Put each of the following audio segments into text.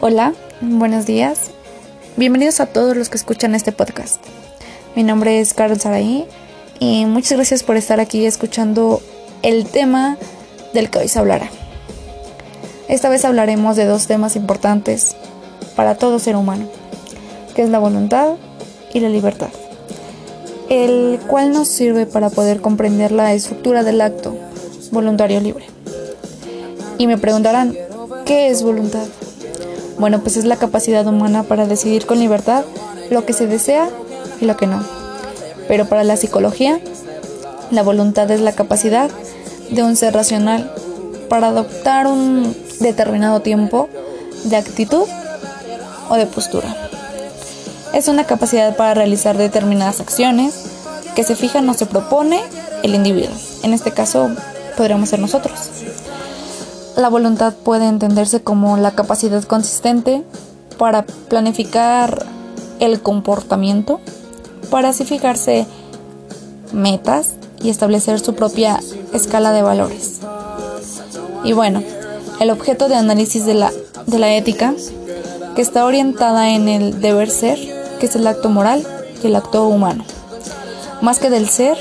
Hola, buenos días. Bienvenidos a todos los que escuchan este podcast. Mi nombre es Carol Saraí y muchas gracias por estar aquí escuchando el tema del que hoy se hablará. Esta vez hablaremos de dos temas importantes para todo ser humano, que es la voluntad y la libertad, el cual nos sirve para poder comprender la estructura del acto voluntario libre. Y me preguntarán, ¿qué es voluntad? Bueno, pues es la capacidad humana para decidir con libertad lo que se desea y lo que no. Pero para la psicología, la voluntad es la capacidad de un ser racional para adoptar un determinado tiempo de actitud o de postura. Es una capacidad para realizar determinadas acciones que se fijan o se propone el individuo. En este caso, podríamos ser nosotros. La voluntad puede entenderse como la capacidad consistente para planificar el comportamiento, para así fijarse metas y establecer su propia escala de valores. Y bueno, el objeto de análisis de la, de la ética, que está orientada en el deber ser, que es el acto moral y el acto humano. Más que del ser,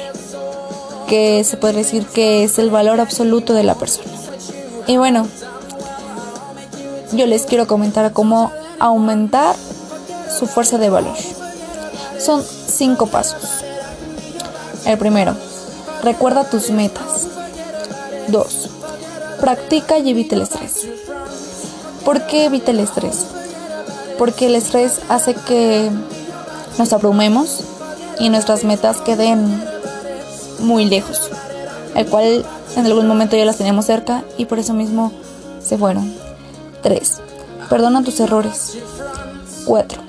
que se puede decir que es el valor absoluto de la persona. Y bueno, yo les quiero comentar cómo aumentar su fuerza de valor. Son cinco pasos. El primero, recuerda tus metas. Dos, practica y evita el estrés. ¿Por qué evita el estrés? Porque el estrés hace que nos abrumemos y nuestras metas queden muy lejos, el cual en algún momento ya las teníamos cerca y por eso mismo se fueron. 3. Perdona tus errores. 4.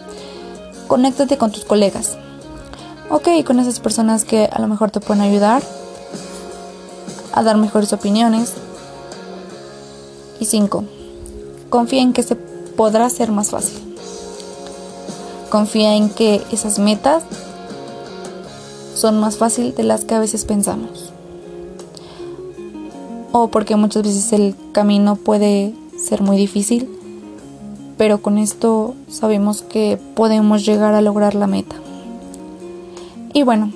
Conéctate con tus colegas. Ok, con esas personas que a lo mejor te pueden ayudar a dar mejores opiniones. Y 5. Confía en que se podrá ser más fácil. Confía en que esas metas son más fáciles de las que a veces pensamos o porque muchas veces el camino puede ser muy difícil, pero con esto sabemos que podemos llegar a lograr la meta. Y bueno,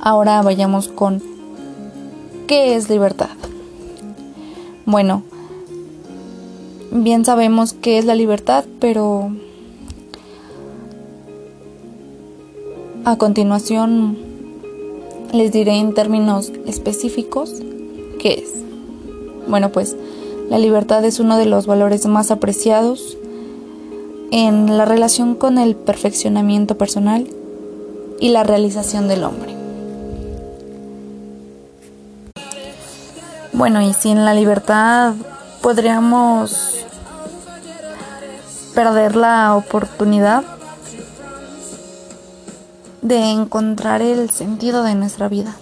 ahora vayamos con ¿qué es libertad? Bueno, bien sabemos qué es la libertad, pero a continuación les diré en términos específicos ¿Qué es? Bueno, pues la libertad es uno de los valores más apreciados en la relación con el perfeccionamiento personal y la realización del hombre. Bueno, y sin la libertad podríamos perder la oportunidad de encontrar el sentido de nuestra vida.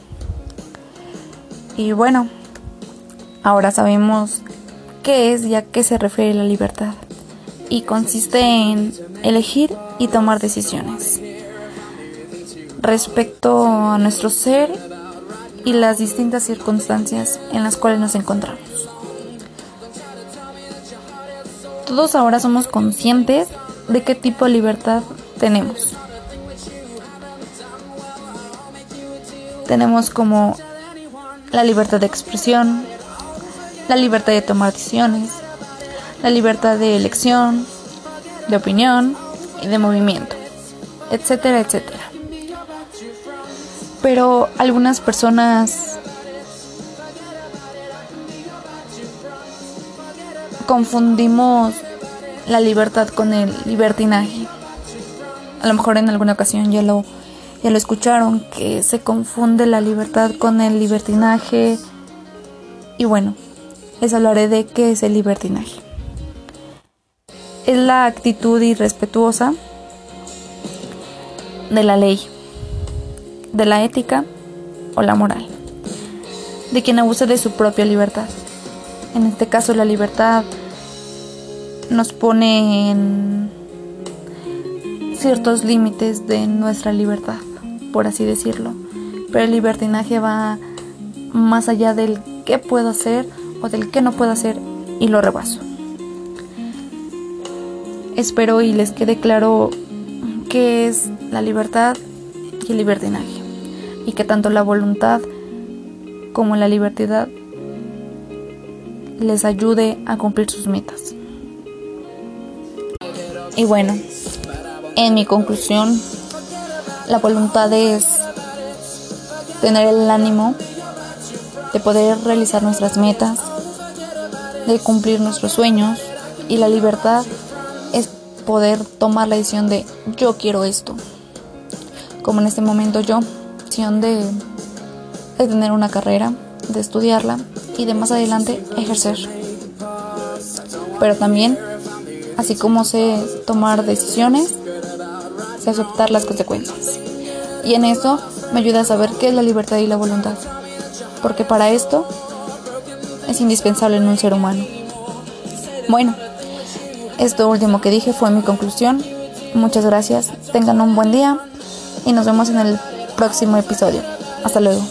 Y bueno, Ahora sabemos qué es y a qué se refiere la libertad y consiste en elegir y tomar decisiones respecto a nuestro ser y las distintas circunstancias en las cuales nos encontramos. Todos ahora somos conscientes de qué tipo de libertad tenemos. Tenemos como la libertad de expresión, la libertad de tomar decisiones, la libertad de elección, de opinión y de movimiento, etcétera, etcétera. Pero algunas personas confundimos la libertad con el libertinaje. A lo mejor en alguna ocasión ya lo, ya lo escucharon, que se confunde la libertad con el libertinaje. Y bueno, les hablaré de qué es el libertinaje. Es la actitud irrespetuosa de la ley, de la ética o la moral, de quien abusa de su propia libertad. En este caso la libertad nos pone en ciertos límites de nuestra libertad, por así decirlo. Pero el libertinaje va más allá del qué puedo hacer o del que no puedo hacer y lo rebaso. Espero y les quede claro qué es la libertad y el libertinaje y que tanto la voluntad como la libertad les ayude a cumplir sus metas. Y bueno, en mi conclusión, la voluntad es tener el ánimo de poder realizar nuestras metas, de cumplir nuestros sueños y la libertad es poder tomar la decisión de yo quiero esto. Como en este momento yo, decisión de, de tener una carrera, de estudiarla y de más adelante ejercer. Pero también, así como sé tomar decisiones, sé aceptar las consecuencias. Y en eso me ayuda a saber qué es la libertad y la voluntad. Porque para esto es indispensable en un ser humano. Bueno, esto último que dije fue mi conclusión. Muchas gracias, tengan un buen día y nos vemos en el próximo episodio. Hasta luego.